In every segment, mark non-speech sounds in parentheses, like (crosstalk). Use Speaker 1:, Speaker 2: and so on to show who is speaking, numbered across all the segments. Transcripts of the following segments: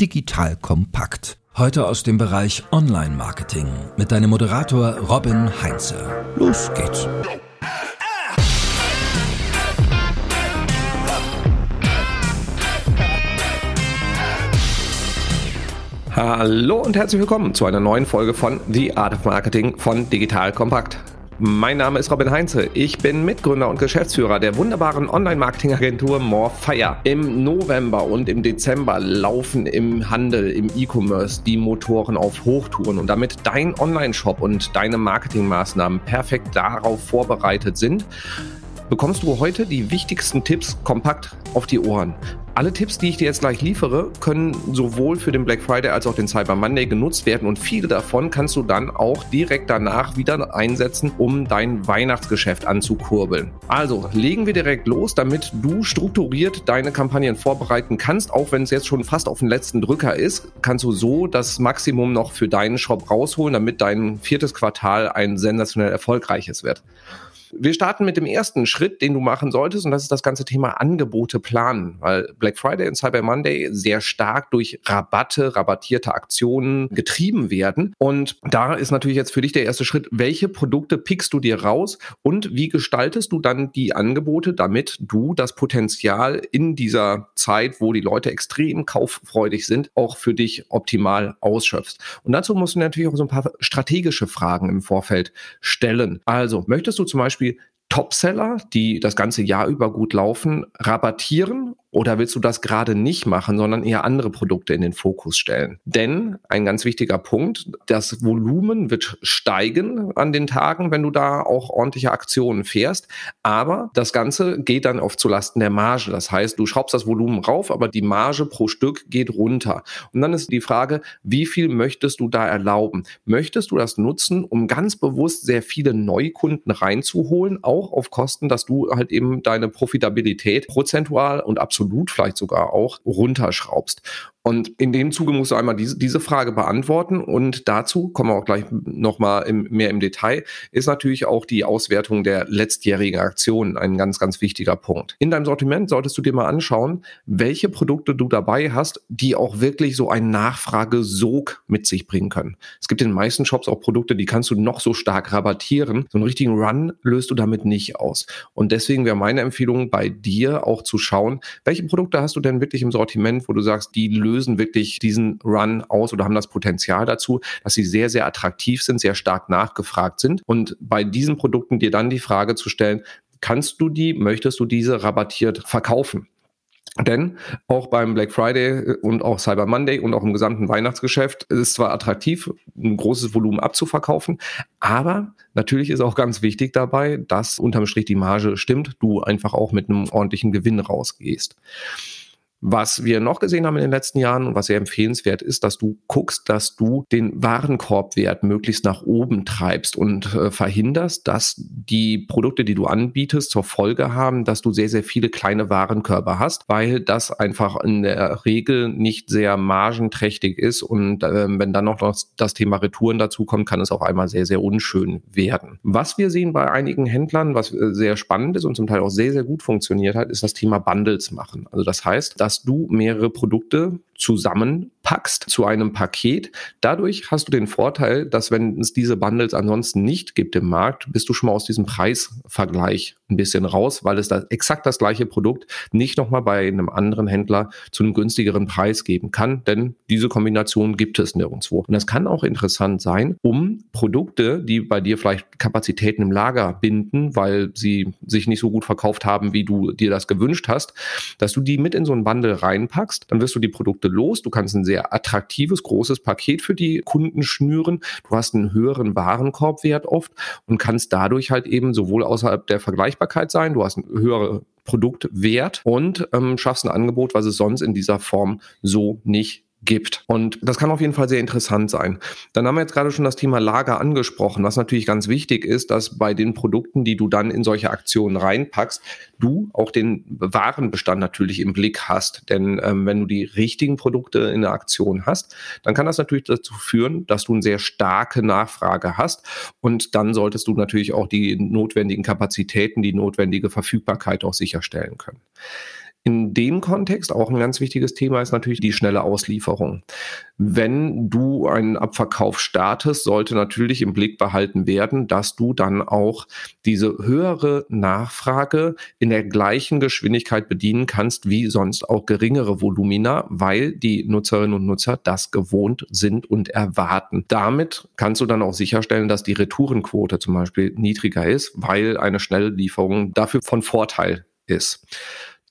Speaker 1: Digital kompakt. Heute aus dem Bereich Online-Marketing mit deinem Moderator Robin Heinze. Los geht's.
Speaker 2: Hallo und herzlich willkommen zu einer neuen Folge von The Art of Marketing von Digital Kompakt. Mein Name ist Robin Heinze. Ich bin Mitgründer und Geschäftsführer der wunderbaren Online-Marketing-Agentur Morefire. Im November und im Dezember laufen im Handel, im E-Commerce die Motoren auf Hochtouren und damit dein Online-Shop und deine Marketingmaßnahmen perfekt darauf vorbereitet sind, bekommst du heute die wichtigsten Tipps kompakt auf die Ohren. Alle Tipps, die ich dir jetzt gleich liefere, können sowohl für den Black Friday als auch den Cyber Monday genutzt werden und viele davon kannst du dann auch direkt danach wieder einsetzen, um dein Weihnachtsgeschäft anzukurbeln. Also legen wir direkt los, damit du strukturiert deine Kampagnen vorbereiten kannst, auch wenn es jetzt schon fast auf den letzten Drücker ist, kannst du so das Maximum noch für deinen Shop rausholen, damit dein viertes Quartal ein sensationell erfolgreiches wird. Wir starten mit dem ersten Schritt, den du machen solltest, und das ist das ganze Thema Angebote planen, weil Black Friday und Cyber Monday sehr stark durch Rabatte, rabattierte Aktionen getrieben werden. Und da ist natürlich jetzt für dich der erste Schritt, welche Produkte pickst du dir raus und wie gestaltest du dann die Angebote, damit du das Potenzial in dieser Zeit, wo die Leute extrem kauffreudig sind, auch für dich optimal ausschöpfst. Und dazu musst du natürlich auch so ein paar strategische Fragen im Vorfeld stellen. Also, möchtest du zum Beispiel Beispiel Topseller, die das ganze Jahr über gut laufen, rabattieren oder willst du das gerade nicht machen, sondern eher andere Produkte in den Fokus stellen? Denn ein ganz wichtiger Punkt, das Volumen wird steigen an den Tagen, wenn du da auch ordentliche Aktionen fährst. Aber das Ganze geht dann oft zulasten der Marge. Das heißt, du schraubst das Volumen rauf, aber die Marge pro Stück geht runter. Und dann ist die Frage, wie viel möchtest du da erlauben? Möchtest du das nutzen, um ganz bewusst sehr viele Neukunden reinzuholen, auch auf Kosten, dass du halt eben deine Profitabilität prozentual und absolut absolut vielleicht sogar auch runterschraubst. Und in dem Zuge musst du einmal diese, diese Frage beantworten. Und dazu kommen wir auch gleich nochmal im, mehr im Detail, ist natürlich auch die Auswertung der letztjährigen Aktionen ein ganz, ganz wichtiger Punkt. In deinem Sortiment solltest du dir mal anschauen, welche Produkte du dabei hast, die auch wirklich so einen Nachfragesog mit sich bringen können. Es gibt in den meisten Shops auch Produkte, die kannst du noch so stark rabattieren. So einen richtigen Run löst du damit nicht aus. Und deswegen wäre meine Empfehlung bei dir auch zu schauen, welche Produkte hast du denn wirklich im Sortiment, wo du sagst, die lösen lösen wirklich diesen Run aus oder haben das Potenzial dazu, dass sie sehr, sehr attraktiv sind, sehr stark nachgefragt sind. Und bei diesen Produkten dir dann die Frage zu stellen, kannst du die, möchtest du diese rabattiert verkaufen? Denn auch beim Black Friday und auch Cyber Monday und auch im gesamten Weihnachtsgeschäft ist es zwar attraktiv, ein großes Volumen abzuverkaufen, aber natürlich ist auch ganz wichtig dabei, dass unterm Strich die Marge stimmt, du einfach auch mit einem ordentlichen Gewinn rausgehst. Was wir noch gesehen haben in den letzten Jahren und was sehr empfehlenswert ist, dass du guckst, dass du den Warenkorbwert möglichst nach oben treibst und äh, verhinderst, dass die Produkte, die du anbietest, zur Folge haben, dass du sehr, sehr viele kleine Warenkörper hast, weil das einfach in der Regel nicht sehr margenträchtig ist und äh, wenn dann noch das Thema Retouren dazu kommt, kann es auch einmal sehr, sehr unschön werden. Was wir sehen bei einigen Händlern, was äh, sehr spannend ist und zum Teil auch sehr, sehr gut funktioniert hat, ist das Thema Bundles machen. Also das heißt, dass du mehrere Produkte zusammenpackst zu einem Paket. Dadurch hast du den Vorteil, dass wenn es diese Bundles ansonsten nicht gibt im Markt, bist du schon mal aus diesem Preisvergleich ein bisschen raus, weil es da exakt das gleiche Produkt nicht nochmal bei einem anderen Händler zu einem günstigeren Preis geben kann, denn diese Kombination gibt es nirgendwo. Und das kann auch interessant sein, um Produkte, die bei dir vielleicht Kapazitäten im Lager binden, weil sie sich nicht so gut verkauft haben, wie du dir das gewünscht hast, dass du die mit in so ein Bundle reinpackst, dann wirst du die Produkte Produkte los. Du kannst ein sehr attraktives, großes Paket für die Kunden schnüren. Du hast einen höheren Warenkorbwert oft und kannst dadurch halt eben sowohl außerhalb der Vergleichbarkeit sein, du hast einen höheren Produktwert und ähm, schaffst ein Angebot, was es sonst in dieser Form so nicht gibt. Und das kann auf jeden Fall sehr interessant sein. Dann haben wir jetzt gerade schon das Thema Lager angesprochen, was natürlich ganz wichtig ist, dass bei den Produkten, die du dann in solche Aktionen reinpackst, du auch den Warenbestand natürlich im Blick hast. Denn ähm, wenn du die richtigen Produkte in der Aktion hast, dann kann das natürlich dazu führen, dass du eine sehr starke Nachfrage hast. Und dann solltest du natürlich auch die notwendigen Kapazitäten, die notwendige Verfügbarkeit auch sicherstellen können. In dem Kontext auch ein ganz wichtiges Thema ist natürlich die schnelle Auslieferung. Wenn du einen Abverkauf startest, sollte natürlich im Blick behalten werden, dass du dann auch diese höhere Nachfrage in der gleichen Geschwindigkeit bedienen kannst wie sonst auch geringere Volumina, weil die Nutzerinnen und Nutzer das gewohnt sind und erwarten. Damit kannst du dann auch sicherstellen, dass die Retourenquote zum Beispiel niedriger ist, weil eine schnelle Lieferung dafür von Vorteil ist.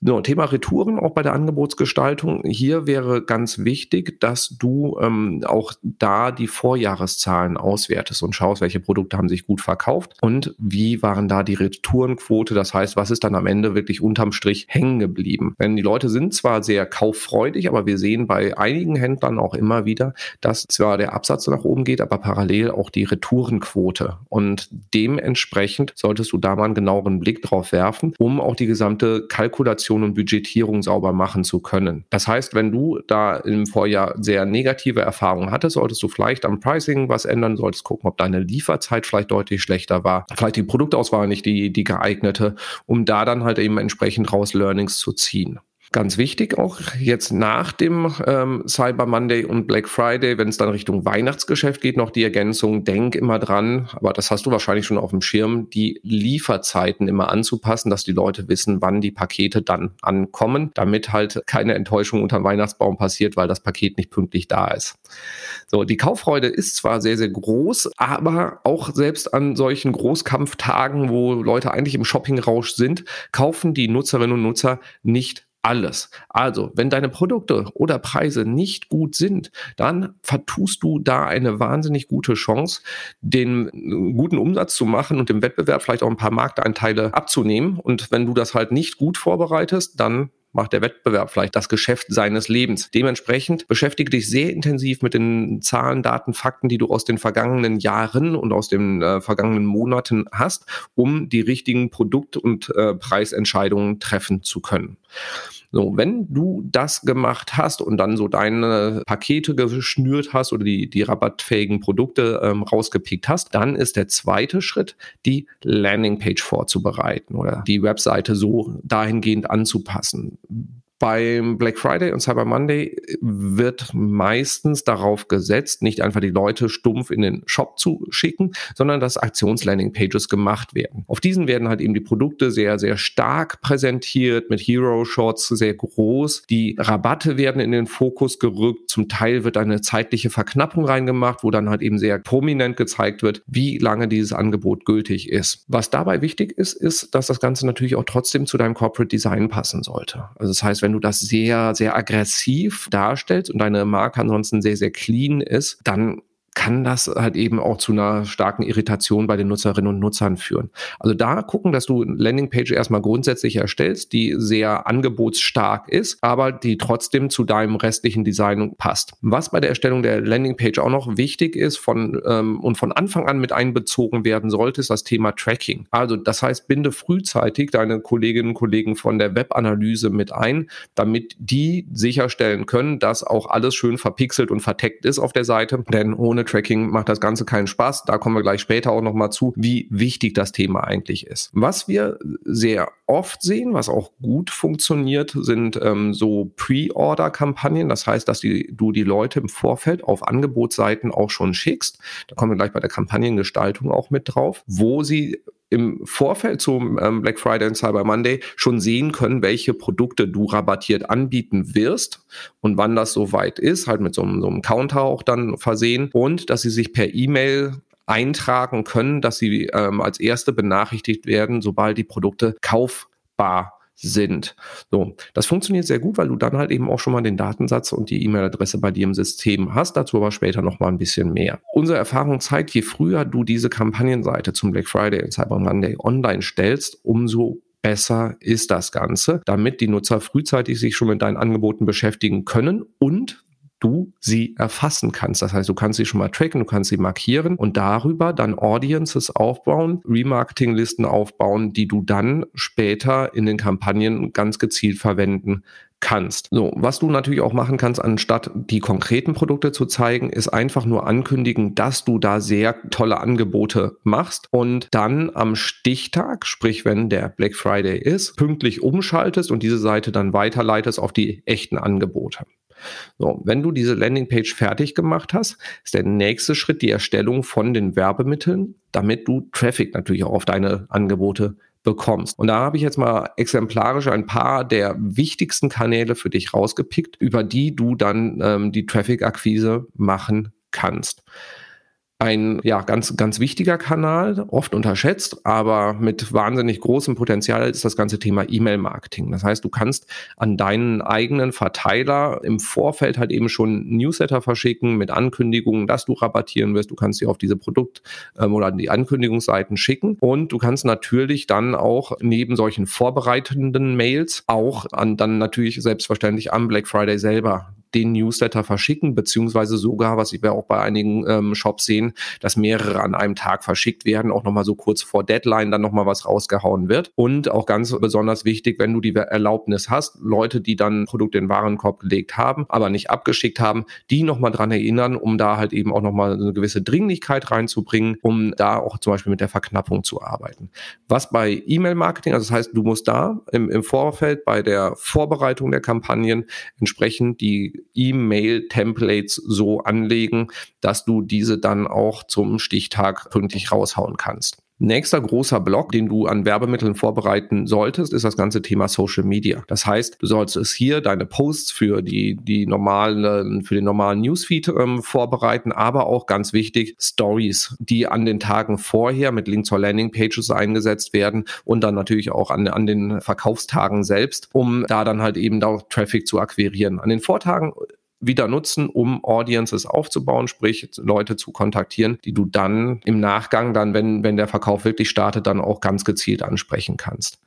Speaker 2: So, Thema Retouren auch bei der Angebotsgestaltung. Hier wäre ganz wichtig, dass du ähm, auch da die Vorjahreszahlen auswertest und schaust, welche Produkte haben sich gut verkauft und wie waren da die Retourenquote. Das heißt, was ist dann am Ende wirklich unterm Strich hängen geblieben? Denn die Leute sind zwar sehr kauffreudig, aber wir sehen bei einigen Händlern auch immer wieder, dass zwar der Absatz nach oben geht, aber parallel auch die Retourenquote. Und dementsprechend solltest du da mal einen genaueren Blick drauf werfen, um auch die gesamte Kalkulation Kalkulation und Budgetierung sauber machen zu können. Das heißt, wenn du da im Vorjahr sehr negative Erfahrungen hattest, solltest du vielleicht am Pricing was ändern, solltest gucken, ob deine Lieferzeit vielleicht deutlich schlechter war, vielleicht die Produktauswahl nicht die, die geeignete, um da dann halt eben entsprechend raus Learnings zu ziehen. Ganz wichtig auch jetzt nach dem ähm, Cyber Monday und Black Friday, wenn es dann Richtung Weihnachtsgeschäft geht, noch die Ergänzung, denk immer dran, aber das hast du wahrscheinlich schon auf dem Schirm, die Lieferzeiten immer anzupassen, dass die Leute wissen, wann die Pakete dann ankommen, damit halt keine Enttäuschung unter Weihnachtsbaum passiert, weil das Paket nicht pünktlich da ist. So, die Kauffreude ist zwar sehr, sehr groß, aber auch selbst an solchen Großkampftagen, wo Leute eigentlich im Shoppingrausch sind, kaufen die Nutzerinnen und Nutzer nicht alles. Also, wenn deine Produkte oder Preise nicht gut sind, dann vertust du da eine wahnsinnig gute Chance, den äh, guten Umsatz zu machen und dem Wettbewerb vielleicht auch ein paar Markteinteile abzunehmen. Und wenn du das halt nicht gut vorbereitest, dann macht der Wettbewerb vielleicht das Geschäft seines Lebens. Dementsprechend beschäftige dich sehr intensiv mit den Zahlen, Daten, Fakten, die du aus den vergangenen Jahren und aus den äh, vergangenen Monaten hast, um die richtigen Produkt- und äh, Preisentscheidungen treffen zu können. So, wenn du das gemacht hast und dann so deine Pakete geschnürt hast oder die, die rabattfähigen Produkte ähm, rausgepickt hast, dann ist der zweite Schritt, die Landingpage vorzubereiten oder die Webseite so dahingehend anzupassen beim Black Friday und Cyber Monday wird meistens darauf gesetzt, nicht einfach die Leute stumpf in den Shop zu schicken, sondern dass Aktionslanding-Pages gemacht werden. Auf diesen werden halt eben die Produkte sehr, sehr stark präsentiert, mit Hero-Shots sehr groß. Die Rabatte werden in den Fokus gerückt. Zum Teil wird eine zeitliche Verknappung reingemacht, wo dann halt eben sehr prominent gezeigt wird, wie lange dieses Angebot gültig ist. Was dabei wichtig ist, ist, dass das Ganze natürlich auch trotzdem zu deinem Corporate Design passen sollte. Also das heißt, wenn du das sehr, sehr aggressiv darstellst und deine Marke ansonsten sehr, sehr clean ist, dann kann das halt eben auch zu einer starken Irritation bei den Nutzerinnen und Nutzern führen. Also da gucken, dass du eine Landingpage erstmal grundsätzlich erstellst, die sehr angebotsstark ist, aber die trotzdem zu deinem restlichen Design passt. Was bei der Erstellung der Landingpage auch noch wichtig ist von, ähm, und von Anfang an mit einbezogen werden sollte, ist das Thema Tracking. Also das heißt, binde frühzeitig deine Kolleginnen und Kollegen von der Webanalyse mit ein, damit die sicherstellen können, dass auch alles schön verpixelt und verteckt ist auf der Seite. Denn ohne Tracking macht das Ganze keinen Spaß. Da kommen wir gleich später auch nochmal zu, wie wichtig das Thema eigentlich ist. Was wir sehr oft sehen, was auch gut funktioniert, sind ähm, so Pre-Order-Kampagnen. Das heißt, dass die, du die Leute im Vorfeld auf Angebotsseiten auch schon schickst. Da kommen wir gleich bei der Kampagnengestaltung auch mit drauf, wo sie im Vorfeld zum ähm, Black Friday und Cyber Monday schon sehen können, welche Produkte du rabattiert anbieten wirst und wann das soweit ist, halt mit so so einem Counter auch dann versehen und dass sie sich per E-Mail eintragen können, dass sie ähm, als erste benachrichtigt werden, sobald die Produkte kaufbar sind. So, das funktioniert sehr gut, weil du dann halt eben auch schon mal den Datensatz und die E-Mail-Adresse bei dir im System hast. Dazu aber später noch mal ein bisschen mehr. Unsere Erfahrung zeigt, je früher du diese Kampagnenseite zum Black Friday und Cyber Monday online stellst, umso besser ist das Ganze, damit die Nutzer frühzeitig sich schon mit deinen Angeboten beschäftigen können und du sie erfassen kannst. Das heißt, du kannst sie schon mal tracken, du kannst sie markieren und darüber dann Audiences aufbauen, Remarketing-Listen aufbauen, die du dann später in den Kampagnen ganz gezielt verwenden kannst. So, was du natürlich auch machen kannst, anstatt die konkreten Produkte zu zeigen, ist einfach nur ankündigen, dass du da sehr tolle Angebote machst und dann am Stichtag, sprich wenn der Black Friday ist, pünktlich umschaltest und diese Seite dann weiterleitest auf die echten Angebote. So, wenn du diese Landingpage fertig gemacht hast, ist der nächste Schritt die Erstellung von den Werbemitteln, damit du Traffic natürlich auch auf deine Angebote bekommst. Und da habe ich jetzt mal exemplarisch ein paar der wichtigsten Kanäle für dich rausgepickt, über die du dann ähm, die Traffic-Akquise machen kannst ein ja ganz ganz wichtiger Kanal, oft unterschätzt, aber mit wahnsinnig großem Potenzial ist das ganze Thema E-Mail-Marketing. Das heißt, du kannst an deinen eigenen Verteiler im Vorfeld halt eben schon Newsletter verschicken mit Ankündigungen, dass du rabattieren wirst. Du kannst sie auf diese Produkt- ähm, oder die Ankündigungsseiten schicken und du kannst natürlich dann auch neben solchen vorbereitenden Mails auch an dann natürlich selbstverständlich am Black Friday selber den Newsletter verschicken, beziehungsweise sogar, was wir auch bei einigen ähm, Shops sehen, dass mehrere an einem Tag verschickt werden, auch nochmal so kurz vor Deadline dann nochmal was rausgehauen wird. Und auch ganz besonders wichtig, wenn du die Erlaubnis hast, Leute, die dann Produkte in den Warenkorb gelegt haben, aber nicht abgeschickt haben, die nochmal dran erinnern, um da halt eben auch nochmal eine gewisse Dringlichkeit reinzubringen, um da auch zum Beispiel mit der Verknappung zu arbeiten. Was bei E-Mail-Marketing, also das heißt, du musst da im, im Vorfeld bei der Vorbereitung der Kampagnen entsprechend die E-Mail-Templates so anlegen, dass du diese dann auch zum Stichtag pünktlich raushauen kannst. Nächster großer Block, den du an Werbemitteln vorbereiten solltest, ist das ganze Thema Social Media. Das heißt, du solltest hier deine Posts für die, die normalen, für den normalen Newsfeed ähm, vorbereiten, aber auch ganz wichtig, Stories, die an den Tagen vorher mit Link zur Landingpages eingesetzt werden und dann natürlich auch an, an den Verkaufstagen selbst, um da dann halt eben auch Traffic zu akquirieren. An den Vortagen wieder nutzen, um Audiences aufzubauen, sprich Leute zu kontaktieren, die du dann im Nachgang dann, wenn, wenn der Verkauf wirklich startet, dann auch ganz gezielt ansprechen kannst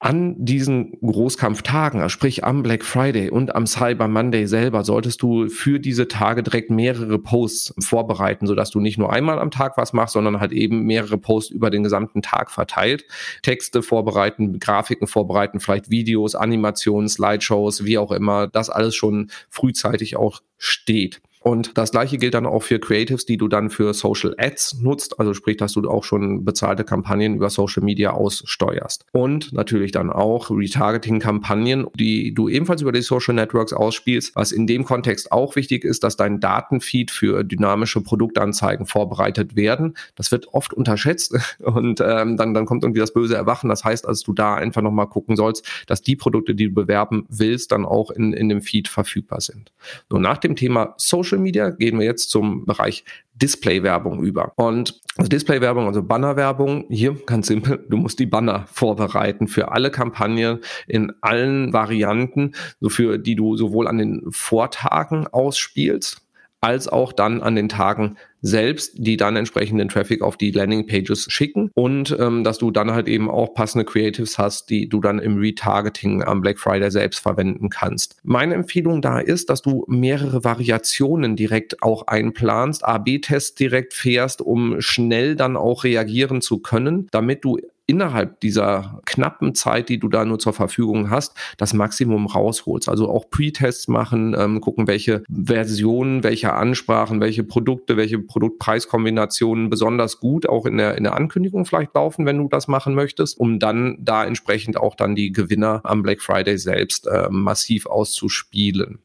Speaker 2: an diesen Großkampftagen, also sprich am Black Friday und am Cyber Monday selber, solltest du für diese Tage direkt mehrere Posts vorbereiten, sodass du nicht nur einmal am Tag was machst, sondern halt eben mehrere Posts über den gesamten Tag verteilt. Texte vorbereiten, Grafiken vorbereiten, vielleicht Videos, Animationen, Slideshows, wie auch immer, das alles schon frühzeitig auch steht. Und das gleiche gilt dann auch für Creatives, die du dann für Social Ads nutzt, also sprich, dass du auch schon bezahlte Kampagnen über Social Media aussteuerst. Und natürlich dann auch Retargeting-Kampagnen, die du ebenfalls über die Social Networks ausspielst, was in dem Kontext auch wichtig ist, dass dein Datenfeed für dynamische Produktanzeigen vorbereitet werden. Das wird oft unterschätzt (laughs) und ähm, dann, dann kommt irgendwie das böse Erwachen. Das heißt, dass du da einfach nochmal gucken sollst, dass die Produkte, die du bewerben willst, dann auch in, in dem Feed verfügbar sind. So, nach dem Thema Social Social Media gehen wir jetzt zum Bereich Display-Werbung über. Und also Display-Werbung, also Banner-Werbung, hier ganz simpel, du musst die Banner vorbereiten für alle Kampagnen in allen Varianten, so für die du sowohl an den Vortagen ausspielst, als auch dann an den Tagen selbst, die dann entsprechenden Traffic auf die Landingpages schicken und ähm, dass du dann halt eben auch passende Creatives hast, die du dann im Retargeting am Black Friday selbst verwenden kannst. Meine Empfehlung da ist, dass du mehrere Variationen direkt auch einplanst, A-B-Tests direkt fährst, um schnell dann auch reagieren zu können, damit du innerhalb dieser knappen Zeit, die du da nur zur Verfügung hast, das Maximum rausholst. Also auch Pre-Tests machen, ähm, gucken, welche Versionen, welche Ansprachen, welche Produkte, welche Produktpreiskombinationen besonders gut auch in der, in der Ankündigung vielleicht laufen, wenn du das machen möchtest, um dann da entsprechend auch dann die Gewinner am Black Friday selbst äh, massiv auszuspielen.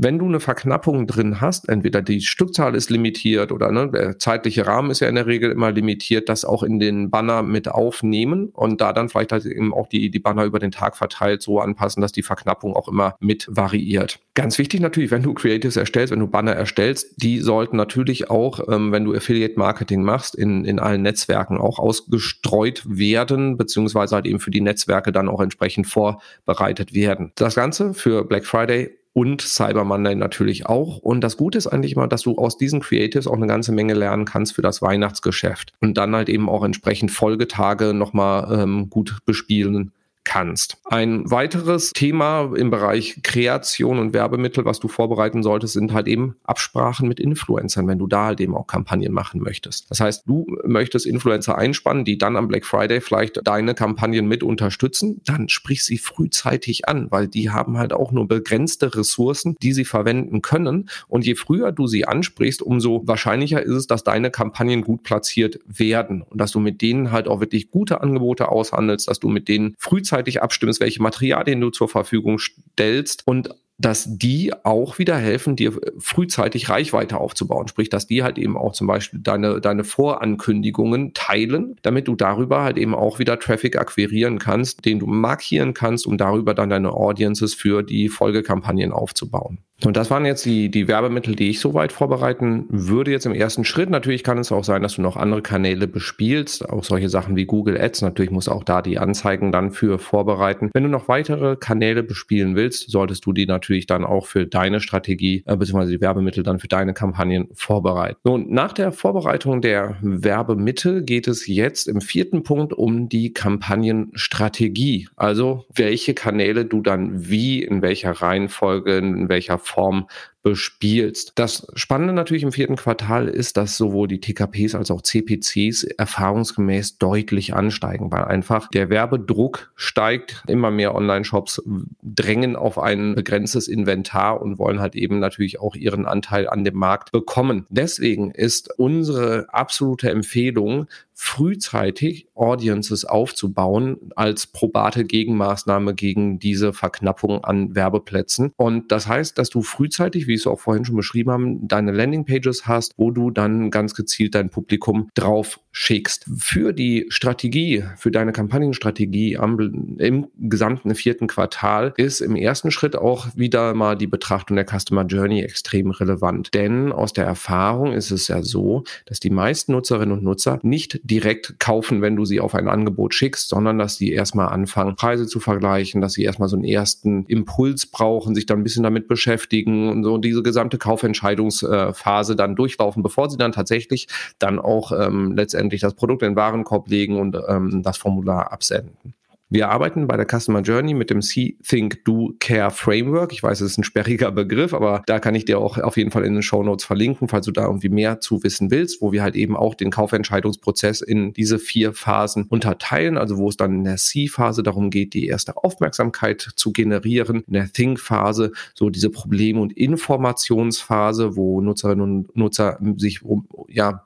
Speaker 2: Wenn du eine Verknappung drin hast, entweder die Stückzahl ist limitiert oder ne, der zeitliche Rahmen ist ja in der Regel immer limitiert, das auch in den Banner mit aufnehmen und da dann vielleicht halt eben auch die, die Banner über den Tag verteilt so anpassen, dass die Verknappung auch immer mit variiert. Ganz wichtig natürlich, wenn du Creatives erstellst, wenn du Banner erstellst, die sollten natürlich auch, ähm, wenn du Affiliate Marketing machst, in, in allen Netzwerken auch ausgestreut werden, beziehungsweise halt eben für die Netzwerke dann auch entsprechend vorbereitet werden. Das Ganze für Black Friday und Cyber Monday natürlich auch. Und das Gute ist eigentlich mal, dass du aus diesen Creatives auch eine ganze Menge lernen kannst für das Weihnachtsgeschäft und dann halt eben auch entsprechend Folgetage nochmal ähm, gut bespielen kannst. Ein weiteres Thema im Bereich Kreation und Werbemittel, was du vorbereiten solltest, sind halt eben Absprachen mit Influencern, wenn du da halt eben auch Kampagnen machen möchtest. Das heißt, du möchtest Influencer einspannen, die dann am Black Friday vielleicht deine Kampagnen mit unterstützen, dann sprich sie frühzeitig an, weil die haben halt auch nur begrenzte Ressourcen, die sie verwenden können. Und je früher du sie ansprichst, umso wahrscheinlicher ist es, dass deine Kampagnen gut platziert werden und dass du mit denen halt auch wirklich gute Angebote aushandelst, dass du mit denen frühzeitig abstimmst, welche Materialien du zur Verfügung stellst und dass die auch wieder helfen, dir frühzeitig Reichweite aufzubauen. Sprich, dass die halt eben auch zum Beispiel deine, deine Vorankündigungen teilen, damit du darüber halt eben auch wieder Traffic akquirieren kannst, den du markieren kannst, um darüber dann deine Audiences für die Folgekampagnen aufzubauen. Und das waren jetzt die, die Werbemittel, die ich soweit vorbereiten würde jetzt im ersten Schritt. Natürlich kann es auch sein, dass du noch andere Kanäle bespielst, auch solche Sachen wie Google Ads. Natürlich musst du auch da die Anzeigen dann für vorbereiten. Wenn du noch weitere Kanäle bespielen willst, solltest du die natürlich dann auch für deine Strategie äh, bzw. die Werbemittel dann für deine Kampagnen vorbereiten. Und nach der Vorbereitung der Werbemittel geht es jetzt im vierten Punkt um die Kampagnenstrategie. Also welche Kanäle du dann wie, in welcher Reihenfolge, in welcher Form bespielst. Das Spannende natürlich im vierten Quartal ist, dass sowohl die TKPs als auch CPCs erfahrungsgemäß deutlich ansteigen, weil einfach der Werbedruck steigt, immer mehr Online-Shops drängen auf ein begrenztes Inventar und wollen halt eben natürlich auch ihren Anteil an dem Markt bekommen. Deswegen ist unsere absolute Empfehlung, frühzeitig Audiences aufzubauen als probate Gegenmaßnahme gegen diese Verknappung an Werbeplätzen. Und das heißt, dass du frühzeitig, wie ich es auch vorhin schon beschrieben habe, deine Landingpages hast, wo du dann ganz gezielt dein Publikum drauf schickst. Für die Strategie, für deine Kampagnenstrategie am, im gesamten vierten Quartal ist im ersten Schritt auch wieder mal die Betrachtung der Customer Journey extrem relevant. Denn aus der Erfahrung ist es ja so, dass die meisten Nutzerinnen und Nutzer nicht direkt kaufen, wenn du sie auf ein Angebot schickst, sondern dass sie erstmal anfangen, Preise zu vergleichen, dass sie erstmal so einen ersten Impuls brauchen, sich dann ein bisschen damit beschäftigen und so diese gesamte Kaufentscheidungsphase dann durchlaufen, bevor sie dann tatsächlich dann auch ähm, letztendlich das Produkt in den Warenkorb legen und ähm, das Formular absenden. Wir arbeiten bei der Customer Journey mit dem See, Think, Do, Care Framework. Ich weiß, es ist ein sperriger Begriff, aber da kann ich dir auch auf jeden Fall in den Show Notes verlinken, falls du da irgendwie mehr zu wissen willst, wo wir halt eben auch den Kaufentscheidungsprozess in diese vier Phasen unterteilen. Also wo es dann in der See-Phase darum geht, die erste Aufmerksamkeit zu generieren. In der Think-Phase so diese Problem- und Informationsphase, wo Nutzerinnen und Nutzer sich um, ja,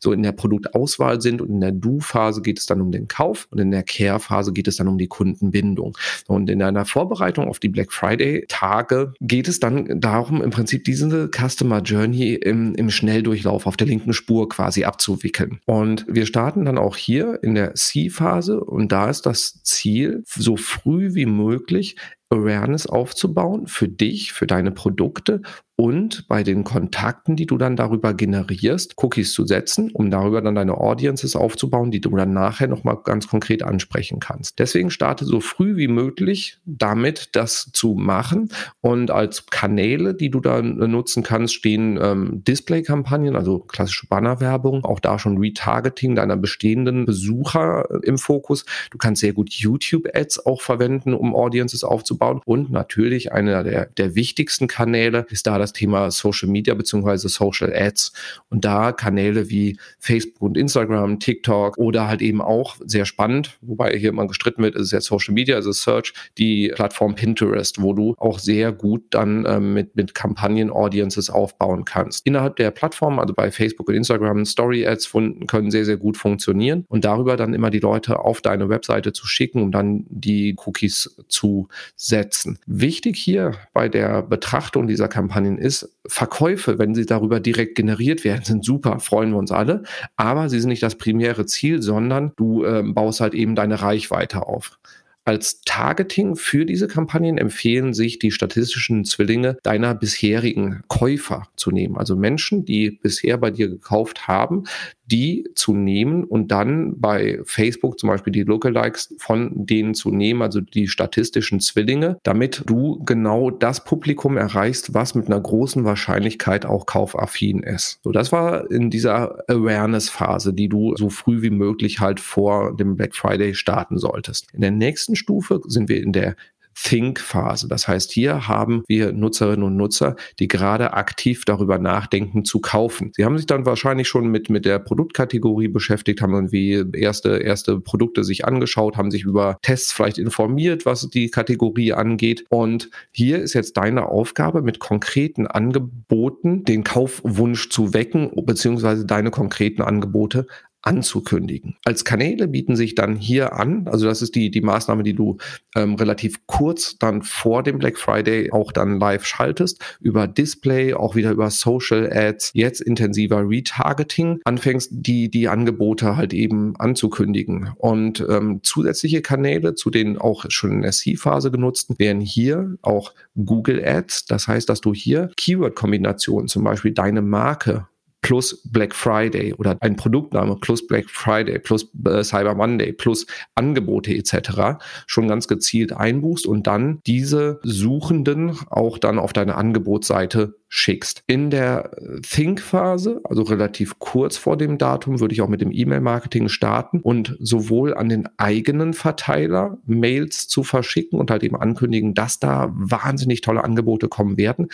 Speaker 2: so in der Produktauswahl sind und in der Do-Phase geht es dann um den Kauf und in der Care-Phase geht es dann um die Kundenbindung. Und in einer Vorbereitung auf die Black Friday-Tage geht es dann darum, im Prinzip diese Customer Journey im, im Schnelldurchlauf auf der linken Spur quasi abzuwickeln. Und wir starten dann auch hier in der C-Phase und da ist das Ziel, so früh wie möglich Awareness aufzubauen für dich, für deine Produkte und bei den Kontakten, die du dann darüber generierst, Cookies zu setzen, um darüber dann deine Audiences aufzubauen, die du dann nachher nochmal ganz konkret ansprechen kannst. Deswegen starte so früh wie möglich damit, das zu machen. Und als Kanäle, die du dann nutzen kannst, stehen ähm, Display-Kampagnen, also klassische Bannerwerbung, auch da schon Retargeting deiner bestehenden Besucher im Fokus. Du kannst sehr gut YouTube-Ads auch verwenden, um Audiences aufzubauen. Und natürlich einer der, der wichtigsten Kanäle ist da das Thema Social Media beziehungsweise Social Ads und da Kanäle wie Facebook und Instagram, TikTok oder halt eben auch sehr spannend, wobei hier immer gestritten wird, ist es jetzt Social Media, also Search, die Plattform Pinterest, wo du auch sehr gut dann ähm, mit, mit Kampagnen-Audiences aufbauen kannst. Innerhalb der Plattform, also bei Facebook und Instagram, Story-Ads können sehr, sehr gut funktionieren und darüber dann immer die Leute auf deine Webseite zu schicken, um dann die Cookies zu setzen. Wichtig hier bei der Betrachtung dieser Kampagnen Kampagnen ist, Verkäufe, wenn sie darüber direkt generiert werden, sind super, freuen wir uns alle, aber sie sind nicht das primäre Ziel, sondern du äh, baust halt eben deine Reichweite auf. Als Targeting für diese Kampagnen empfehlen sich die statistischen Zwillinge deiner bisherigen Käufer zu nehmen. Also Menschen, die bisher bei dir gekauft haben, die zu nehmen und dann bei Facebook zum Beispiel die Lookalikes von denen zu nehmen, also die statistischen Zwillinge, damit du genau das Publikum erreichst, was mit einer großen Wahrscheinlichkeit auch kaufaffin ist. So, das war in dieser Awareness-Phase, die du so früh wie möglich halt vor dem Black Friday starten solltest. In der nächsten Stufe sind wir in der Think-Phase. Das heißt, hier haben wir Nutzerinnen und Nutzer, die gerade aktiv darüber nachdenken zu kaufen. Sie haben sich dann wahrscheinlich schon mit, mit der Produktkategorie beschäftigt, haben irgendwie erste, erste Produkte sich angeschaut, haben sich über Tests vielleicht informiert, was die Kategorie angeht. Und hier ist jetzt deine Aufgabe, mit konkreten Angeboten den Kaufwunsch zu wecken, beziehungsweise deine konkreten Angebote anzukündigen. Als Kanäle bieten sich dann hier an, also das ist die, die Maßnahme, die du ähm, relativ kurz dann vor dem Black Friday auch dann live schaltest, über Display, auch wieder über Social Ads, jetzt intensiver Retargeting, anfängst, die, die Angebote halt eben anzukündigen. Und ähm, zusätzliche Kanäle, zu den auch schon in der C-Phase genutzten, wären hier auch Google Ads. Das heißt, dass du hier Keyword-Kombinationen, zum Beispiel deine Marke plus Black Friday oder ein Produktname plus Black Friday plus äh, Cyber Monday plus Angebote etc. schon ganz gezielt einbuchst und dann diese Suchenden auch dann auf deine Angebotsseite schickst. In der Think-Phase, also relativ kurz vor dem Datum, würde ich auch mit dem E-Mail-Marketing starten und sowohl an den eigenen Verteiler Mails zu verschicken und halt eben ankündigen, dass da wahnsinnig tolle Angebote kommen werden,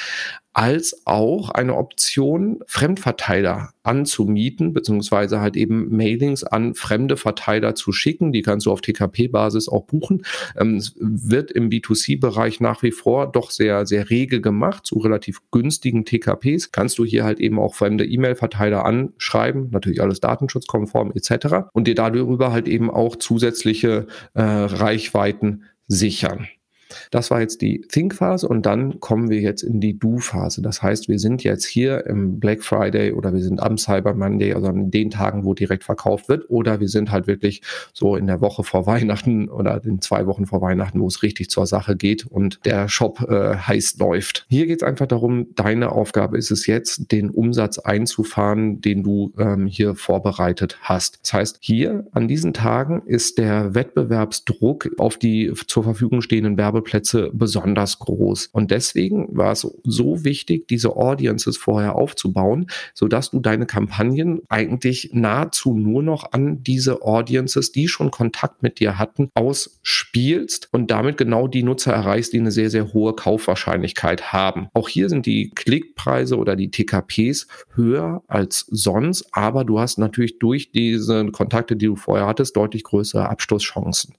Speaker 2: als auch eine Option, Fremdverteiler anzumieten, beziehungsweise halt eben Mailings an fremde Verteiler zu schicken. Die kannst du auf TKP-Basis auch buchen. Ähm, es wird im B2C-Bereich nach wie vor doch sehr, sehr rege gemacht, zu relativ günstigen TKPs. Kannst du hier halt eben auch fremde E-Mail-Verteiler anschreiben, natürlich alles datenschutzkonform etc. und dir darüber halt eben auch zusätzliche äh, Reichweiten sichern. Das war jetzt die Think-Phase und dann kommen wir jetzt in die Do-Phase. Das heißt, wir sind jetzt hier im Black Friday oder wir sind am Cyber Monday, also an den Tagen, wo direkt verkauft wird, oder wir sind halt wirklich so in der Woche vor Weihnachten oder in zwei Wochen vor Weihnachten, wo es richtig zur Sache geht und der Shop äh, heiß läuft. Hier geht es einfach darum, deine Aufgabe ist es jetzt, den Umsatz einzufahren, den du ähm, hier vorbereitet hast. Das heißt, hier an diesen Tagen ist der Wettbewerbsdruck auf die zur Verfügung stehenden Werbe Werbeplätze besonders groß. Und deswegen war es so wichtig, diese Audiences vorher aufzubauen, sodass du deine Kampagnen eigentlich nahezu nur noch an diese Audiences, die schon Kontakt mit dir hatten, ausspielst und damit genau die Nutzer erreichst, die eine sehr, sehr hohe Kaufwahrscheinlichkeit haben. Auch hier sind die Klickpreise oder die TKPs höher als sonst, aber du hast natürlich durch diese Kontakte, die du vorher hattest, deutlich größere Abschlusschancen.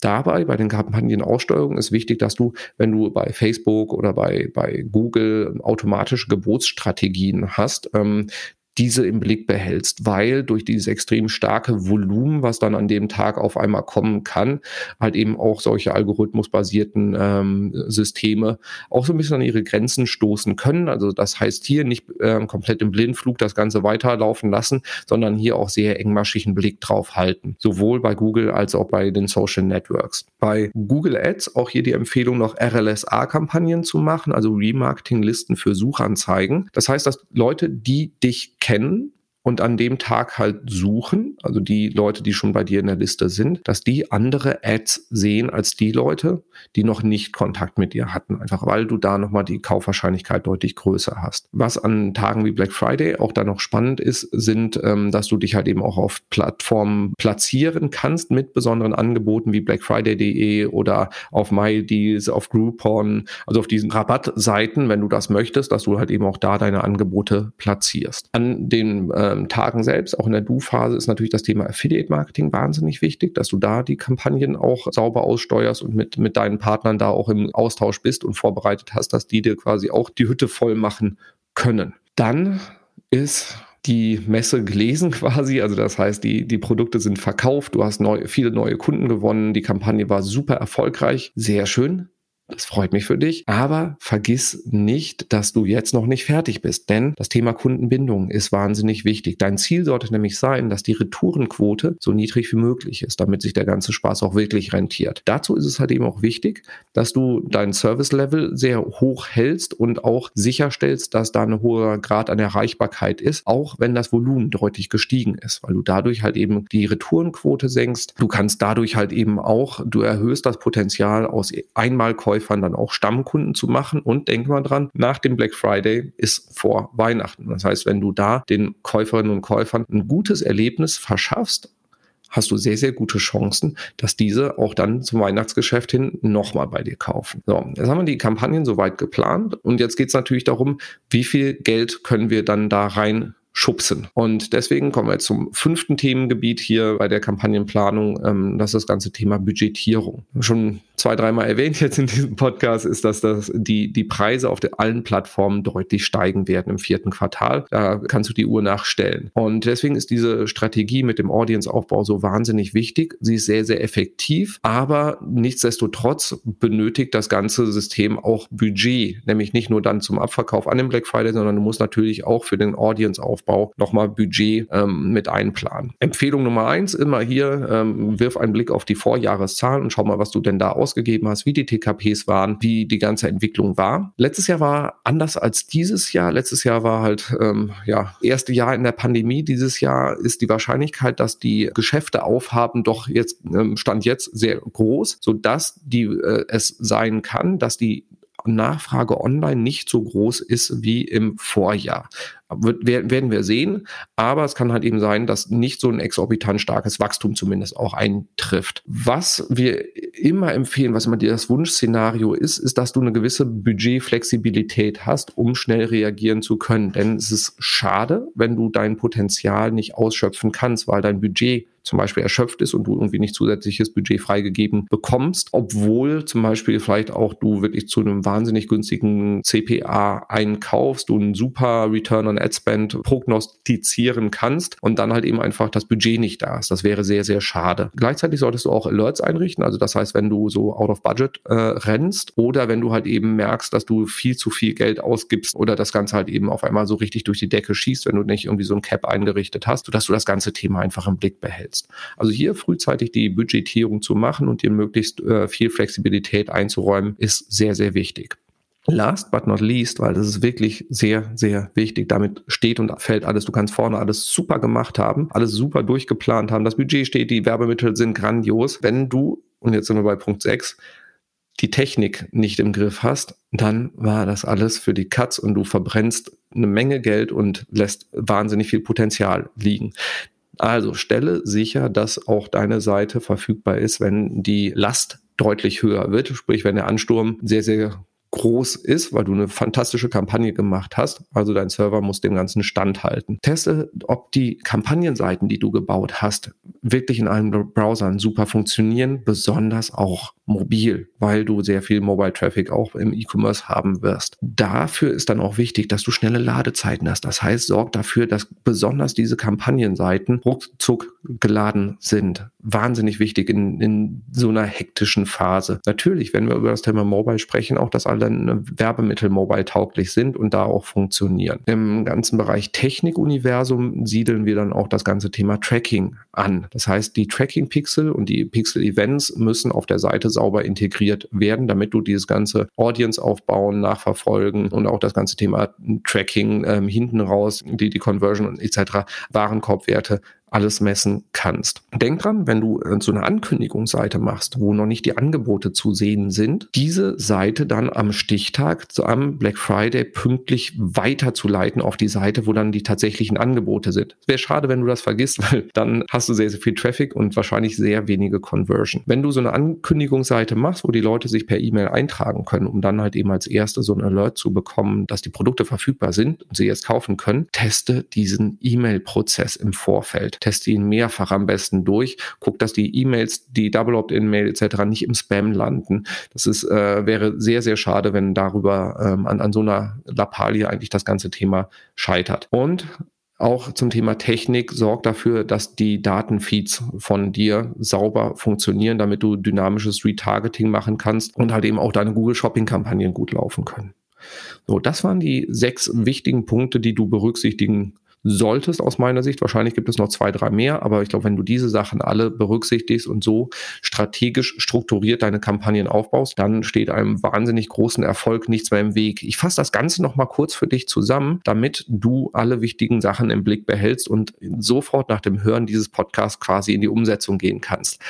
Speaker 2: Dabei bei den Kampagnenaussteuerungen ist wichtig, dass du, wenn du bei Facebook oder bei, bei Google automatische Gebotsstrategien hast, ähm, diese im Blick behältst, weil durch dieses extrem starke Volumen, was dann an dem Tag auf einmal kommen kann, halt eben auch solche algorithmusbasierten ähm, Systeme auch so ein bisschen an ihre Grenzen stoßen können. Also das heißt hier nicht ähm, komplett im Blindflug das Ganze weiterlaufen lassen, sondern hier auch sehr engmaschigen Blick drauf halten. Sowohl bei Google als auch bei den Social Networks. Bei Google Ads auch hier die Empfehlung noch RLSA-Kampagnen zu machen, also Remarketing-Listen für Suchanzeigen. Das heißt, dass Leute, die dich kennen kennen, und an dem Tag halt suchen, also die Leute, die schon bei dir in der Liste sind, dass die andere Ads sehen als die Leute, die noch nicht Kontakt mit dir hatten, einfach weil du da nochmal die Kaufwahrscheinlichkeit deutlich größer hast. Was an Tagen wie Black Friday auch da noch spannend ist, sind, ähm, dass du dich halt eben auch auf Plattformen platzieren kannst mit besonderen Angeboten wie blackfriday.de oder auf MyDeals, auf Groupon, also auf diesen Rabattseiten, wenn du das möchtest, dass du halt eben auch da deine Angebote platzierst. An den äh, ähm, Tagen selbst, auch in der Du-Phase, ist natürlich das Thema Affiliate-Marketing wahnsinnig wichtig, dass du da die Kampagnen auch sauber aussteuerst und mit, mit deinen Partnern da auch im Austausch bist und vorbereitet hast, dass die dir quasi auch die Hütte voll machen können. Dann ist die Messe gelesen (laughs) quasi. Also das heißt, die, die Produkte sind verkauft, du hast neu, viele neue Kunden gewonnen, die Kampagne war super erfolgreich, sehr schön. Das freut mich für dich. Aber vergiss nicht, dass du jetzt noch nicht fertig bist, denn das Thema Kundenbindung ist wahnsinnig wichtig. Dein Ziel sollte nämlich sein, dass die Retourenquote so niedrig wie möglich ist, damit sich der ganze Spaß auch wirklich rentiert. Dazu ist es halt eben auch wichtig, dass du dein Service-Level sehr hoch hältst und auch sicherstellst, dass da ein hoher Grad an Erreichbarkeit ist, auch wenn das Volumen deutlich gestiegen ist, weil du dadurch halt eben die Retourenquote senkst. Du kannst dadurch halt eben auch, du erhöhst das Potenzial aus Einmalkäufern dann auch Stammkunden zu machen und denk mal dran, nach dem Black Friday ist vor Weihnachten. Das heißt, wenn du da den Käuferinnen und Käufern ein gutes Erlebnis verschaffst, hast du sehr, sehr gute Chancen, dass diese auch dann zum Weihnachtsgeschäft hin nochmal bei dir kaufen. So, jetzt haben wir die Kampagnen soweit geplant und jetzt geht es natürlich darum, wie viel Geld können wir dann da rein schubsen. Und deswegen kommen wir zum fünften Themengebiet hier bei der Kampagnenplanung. Ähm, das ist das ganze Thema Budgetierung. Schon zwei, dreimal erwähnt jetzt in diesem Podcast, ist, dass das die, die Preise auf allen Plattformen deutlich steigen werden im vierten Quartal. Da kannst du die Uhr nachstellen. Und deswegen ist diese Strategie mit dem Audience-Aufbau so wahnsinnig wichtig. Sie ist sehr, sehr effektiv, aber nichtsdestotrotz benötigt das ganze System auch Budget, nämlich nicht nur dann zum Abverkauf an dem Black Friday, sondern du musst natürlich auch für den Audience-Aufbau nochmal Budget ähm, mit einplanen. Empfehlung Nummer eins, immer hier, ähm, wirf einen Blick auf die Vorjahreszahlen und schau mal, was du denn da aus ausgegeben hast, wie die TKPs waren, wie die ganze Entwicklung war. Letztes Jahr war anders als dieses Jahr. Letztes Jahr war halt ähm, ja erste Jahr in der Pandemie. Dieses Jahr ist die Wahrscheinlichkeit, dass die Geschäfte aufhaben, doch jetzt ähm, stand jetzt sehr groß, so dass die äh, es sein kann, dass die Nachfrage online nicht so groß ist wie im Vorjahr. Werden wir sehen. Aber es kann halt eben sein, dass nicht so ein exorbitant starkes Wachstum zumindest auch eintrifft. Was wir immer empfehlen, was immer das Wunschszenario ist, ist, dass du eine gewisse Budgetflexibilität hast, um schnell reagieren zu können. Denn es ist schade, wenn du dein Potenzial nicht ausschöpfen kannst, weil dein Budget zum Beispiel erschöpft ist und du irgendwie nicht zusätzliches Budget freigegeben bekommst, obwohl zum Beispiel vielleicht auch du wirklich zu einem wahnsinnig günstigen CPA einkaufst, du einen super Return on Ad Spend prognostizieren kannst und dann halt eben einfach das Budget nicht da ist. Das wäre sehr, sehr schade. Gleichzeitig solltest du auch Alerts einrichten. Also das heißt, wenn du so out of budget äh, rennst oder wenn du halt eben merkst, dass du viel zu viel Geld ausgibst oder das Ganze halt eben auf einmal so richtig durch die Decke schießt, wenn du nicht irgendwie so ein Cap eingerichtet hast, sodass du das ganze Thema einfach im Blick behältst. Also hier frühzeitig die Budgetierung zu machen und dir möglichst äh, viel Flexibilität einzuräumen, ist sehr, sehr wichtig. Last but not least, weil das ist wirklich sehr, sehr wichtig. Damit steht und fällt alles. Du kannst vorne alles super gemacht haben, alles super durchgeplant haben. Das Budget steht, die Werbemittel sind grandios. Wenn du, und jetzt sind wir bei Punkt 6, die Technik nicht im Griff hast, dann war das alles für die Katz und du verbrennst eine Menge Geld und lässt wahnsinnig viel Potenzial liegen. Also stelle sicher, dass auch deine Seite verfügbar ist, wenn die Last deutlich höher wird, sprich wenn der Ansturm sehr, sehr groß ist, weil du eine fantastische Kampagne gemacht hast. Also dein Server muss dem Ganzen standhalten. Teste, ob die Kampagnenseiten, die du gebaut hast, wirklich in allen Browsern super funktionieren, besonders auch mobil, weil du sehr viel Mobile Traffic auch im E-Commerce haben wirst. Dafür ist dann auch wichtig, dass du schnelle Ladezeiten hast. Das heißt, sorg dafür, dass besonders diese Kampagnenseiten ruckzuck geladen sind. Wahnsinnig wichtig in, in so einer hektischen Phase. Natürlich, wenn wir über das Thema Mobile sprechen, auch, dass alle Werbemittel mobile tauglich sind und da auch funktionieren. Im ganzen Bereich Technikuniversum siedeln wir dann auch das ganze Thema Tracking an. Das heißt, die Tracking-Pixel und die Pixel-Events müssen auf der Seite sauber integriert werden, damit du dieses ganze Audience aufbauen, nachverfolgen und auch das ganze Thema Tracking ähm, hinten raus, die, die Conversion etc., Warenkorbwerte alles messen kannst. Denk dran, wenn du äh, so eine Ankündigungsseite machst, wo noch nicht die Angebote zu sehen sind, diese Seite dann am Stichtag zu am Black Friday pünktlich weiterzuleiten auf die Seite, wo dann die tatsächlichen Angebote sind. Wäre schade, wenn du das vergisst, (laughs) weil dann hast du sehr, sehr viel Traffic und wahrscheinlich sehr wenige Conversion. Wenn du so eine Ankündigungsseite machst, wo die Leute sich per E-Mail eintragen können, um dann halt eben als erste so ein Alert zu bekommen, dass die Produkte verfügbar sind und sie jetzt kaufen können, teste diesen E-Mail-Prozess im Vorfeld teste ihn mehrfach am besten durch, guck, dass die E-Mails, die Double Opt-in-Mail etc. nicht im Spam landen. Das ist, äh, wäre sehr, sehr schade, wenn darüber ähm, an, an so einer Lappalie eigentlich das ganze Thema scheitert. Und auch zum Thema Technik, sorg dafür, dass die Datenfeeds von dir sauber funktionieren, damit du dynamisches Retargeting machen kannst und halt eben auch deine Google Shopping Kampagnen gut laufen können. So, das waren die sechs wichtigen Punkte, die du berücksichtigen solltest aus meiner Sicht. Wahrscheinlich gibt es noch zwei, drei mehr, aber ich glaube, wenn du diese Sachen alle berücksichtigst und so strategisch strukturiert deine Kampagnen aufbaust, dann steht einem wahnsinnig großen Erfolg nichts mehr im Weg. Ich fasse das Ganze noch mal kurz für dich zusammen, damit du alle wichtigen Sachen im Blick behältst und sofort nach dem Hören dieses Podcasts quasi in die Umsetzung gehen kannst.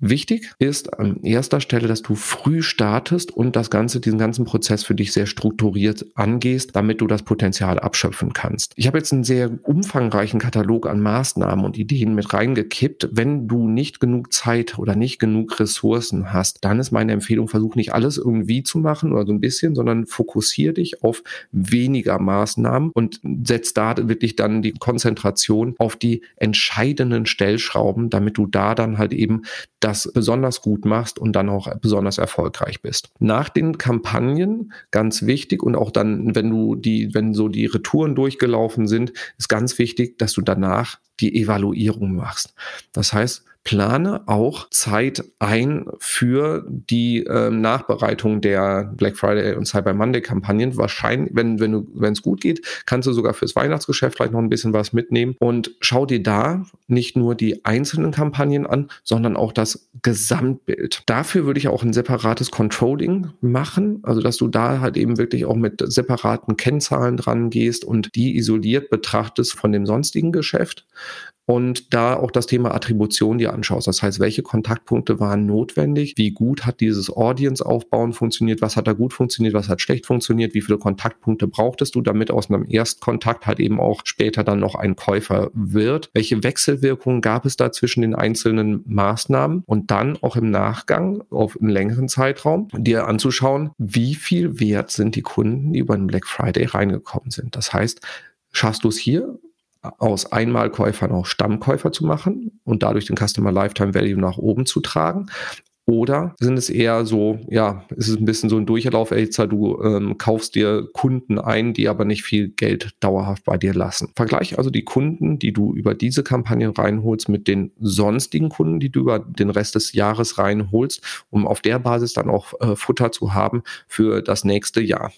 Speaker 2: Wichtig ist an erster Stelle, dass du früh startest und das Ganze, diesen ganzen Prozess für dich sehr strukturiert angehst, damit du das Potenzial abschöpfen kannst. Ich habe jetzt einen sehr umfangreichen Katalog an Maßnahmen und Ideen mit reingekippt. Wenn du nicht genug Zeit oder nicht genug Ressourcen hast, dann ist meine Empfehlung, versuch nicht alles irgendwie zu machen oder so ein bisschen, sondern fokussier dich auf weniger Maßnahmen und setz da wirklich dann die Konzentration auf die entscheidenden Stellschrauben, damit du da dann halt eben das besonders gut machst und dann auch besonders erfolgreich bist. Nach den Kampagnen, ganz wichtig und auch dann, wenn du die, wenn so die Retouren durchgelaufen sind, ist ganz wichtig, dass du danach die Evaluierung machst. Das heißt, plane auch Zeit ein für die äh, Nachbereitung der Black Friday und Cyber Monday Kampagnen. Wahrscheinlich, wenn wenn du wenn es gut geht, kannst du sogar fürs Weihnachtsgeschäft vielleicht noch ein bisschen was mitnehmen und schau dir da nicht nur die einzelnen Kampagnen an, sondern auch das Gesamtbild. Dafür würde ich auch ein separates Controlling machen, also dass du da halt eben wirklich auch mit separaten Kennzahlen dran gehst und die isoliert betrachtest von dem sonstigen Geschäft und da auch das Thema Attribution dir anschaust. Das heißt, welche Kontaktpunkte waren notwendig? Wie gut hat dieses Audience-Aufbauen funktioniert? Was hat da gut funktioniert? Was hat schlecht funktioniert? Wie viele Kontaktpunkte brauchtest du, damit aus einem Erstkontakt halt eben auch später dann noch ein Käufer wird? Welche Wechselwirkungen gab es da zwischen den einzelnen Maßnahmen? Und dann auch im Nachgang auf einen längeren Zeitraum dir anzuschauen, wie viel wert sind die Kunden, die über den Black Friday reingekommen sind. Das heißt, schaffst du es hier aus Einmalkäufern auch Stammkäufer zu machen und dadurch den Customer Lifetime Value nach oben zu tragen? Oder sind es eher so, ja, ist es ein bisschen so ein Durchlauf-Elzer, du ähm, kaufst dir Kunden ein, die aber nicht viel Geld dauerhaft bei dir lassen. Vergleich also die Kunden, die du über diese Kampagnen reinholst, mit den sonstigen Kunden, die du über den Rest des Jahres reinholst, um auf der Basis dann auch äh, Futter zu haben für das nächste Jahr.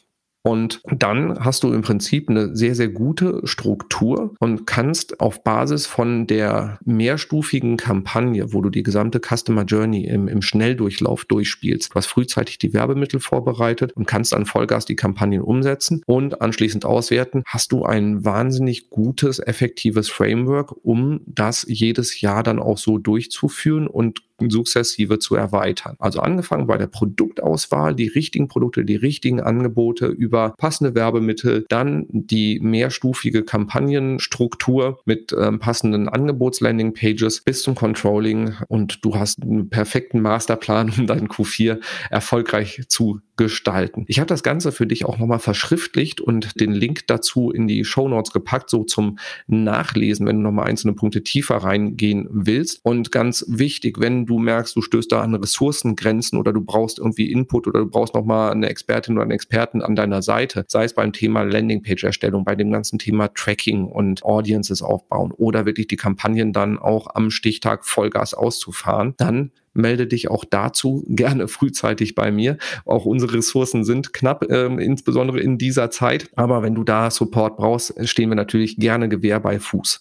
Speaker 2: Und dann hast du im Prinzip eine sehr, sehr gute Struktur und kannst auf Basis von der mehrstufigen Kampagne, wo du die gesamte Customer Journey im, im Schnelldurchlauf durchspielst, du hast frühzeitig die Werbemittel vorbereitet und kannst an Vollgas die Kampagnen umsetzen und anschließend auswerten, hast du ein wahnsinnig gutes, effektives Framework, um das jedes Jahr dann auch so durchzuführen und sukzessive zu erweitern. Also angefangen bei der Produktauswahl, die richtigen Produkte, die richtigen Angebote über passende Werbemittel, dann die mehrstufige Kampagnenstruktur mit ähm, passenden Angebotslanding-Pages bis zum Controlling und du hast einen perfekten Masterplan, um deinen Q4 erfolgreich zu gestalten. Ich habe das Ganze für dich auch nochmal verschriftlicht und den Link dazu in die Show Notes gepackt, so zum Nachlesen, wenn du nochmal einzelne Punkte tiefer reingehen willst. Und ganz wichtig, wenn du merkst, du stößt da an Ressourcengrenzen oder du brauchst irgendwie Input oder du brauchst nochmal eine Expertin oder einen Experten an deiner Seite, sei es beim Thema Landingpage-Erstellung, bei dem ganzen Thema Tracking und Audiences aufbauen oder wirklich die Kampagnen dann auch am Stichtag Vollgas auszufahren, dann melde dich auch dazu (laughs) gerne frühzeitig bei mir. Auch unsere Ressourcen sind knapp, äh, insbesondere in dieser Zeit. Aber wenn du da Support brauchst, stehen wir natürlich gerne Gewehr bei Fuß.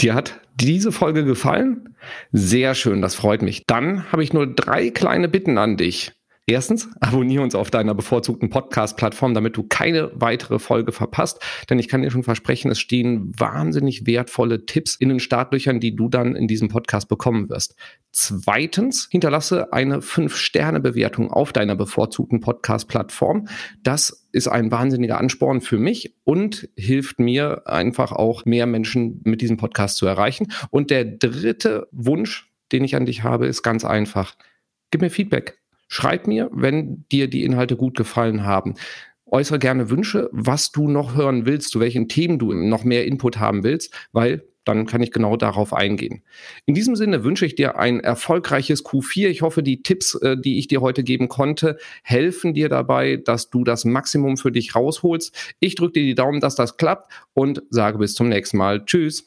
Speaker 2: Dir hat diese Folge gefallen? Sehr schön, das freut mich. Dann habe ich nur drei kleine Bitten an dich. Erstens, abonniere uns auf deiner bevorzugten Podcast-Plattform, damit du keine weitere Folge verpasst. Denn ich kann dir schon versprechen, es stehen wahnsinnig wertvolle Tipps in den Startlöchern, die du dann in diesem Podcast bekommen wirst. Zweitens, hinterlasse eine 5-Sterne-Bewertung auf deiner bevorzugten Podcast-Plattform. Das ist ein wahnsinniger Ansporn für mich und hilft mir einfach auch mehr Menschen mit diesem Podcast zu erreichen. Und der dritte Wunsch, den ich an dich habe, ist ganz einfach. Gib mir Feedback Schreib mir, wenn dir die Inhalte gut gefallen haben. Äußere gerne Wünsche, was du noch hören willst, zu welchen Themen du noch mehr Input haben willst, weil dann kann ich genau darauf eingehen. In diesem Sinne wünsche ich dir ein erfolgreiches Q4. Ich hoffe, die Tipps, äh, die ich dir heute geben konnte, helfen dir dabei, dass du das Maximum für dich rausholst. Ich drücke dir die Daumen, dass das klappt und sage bis zum nächsten Mal. Tschüss.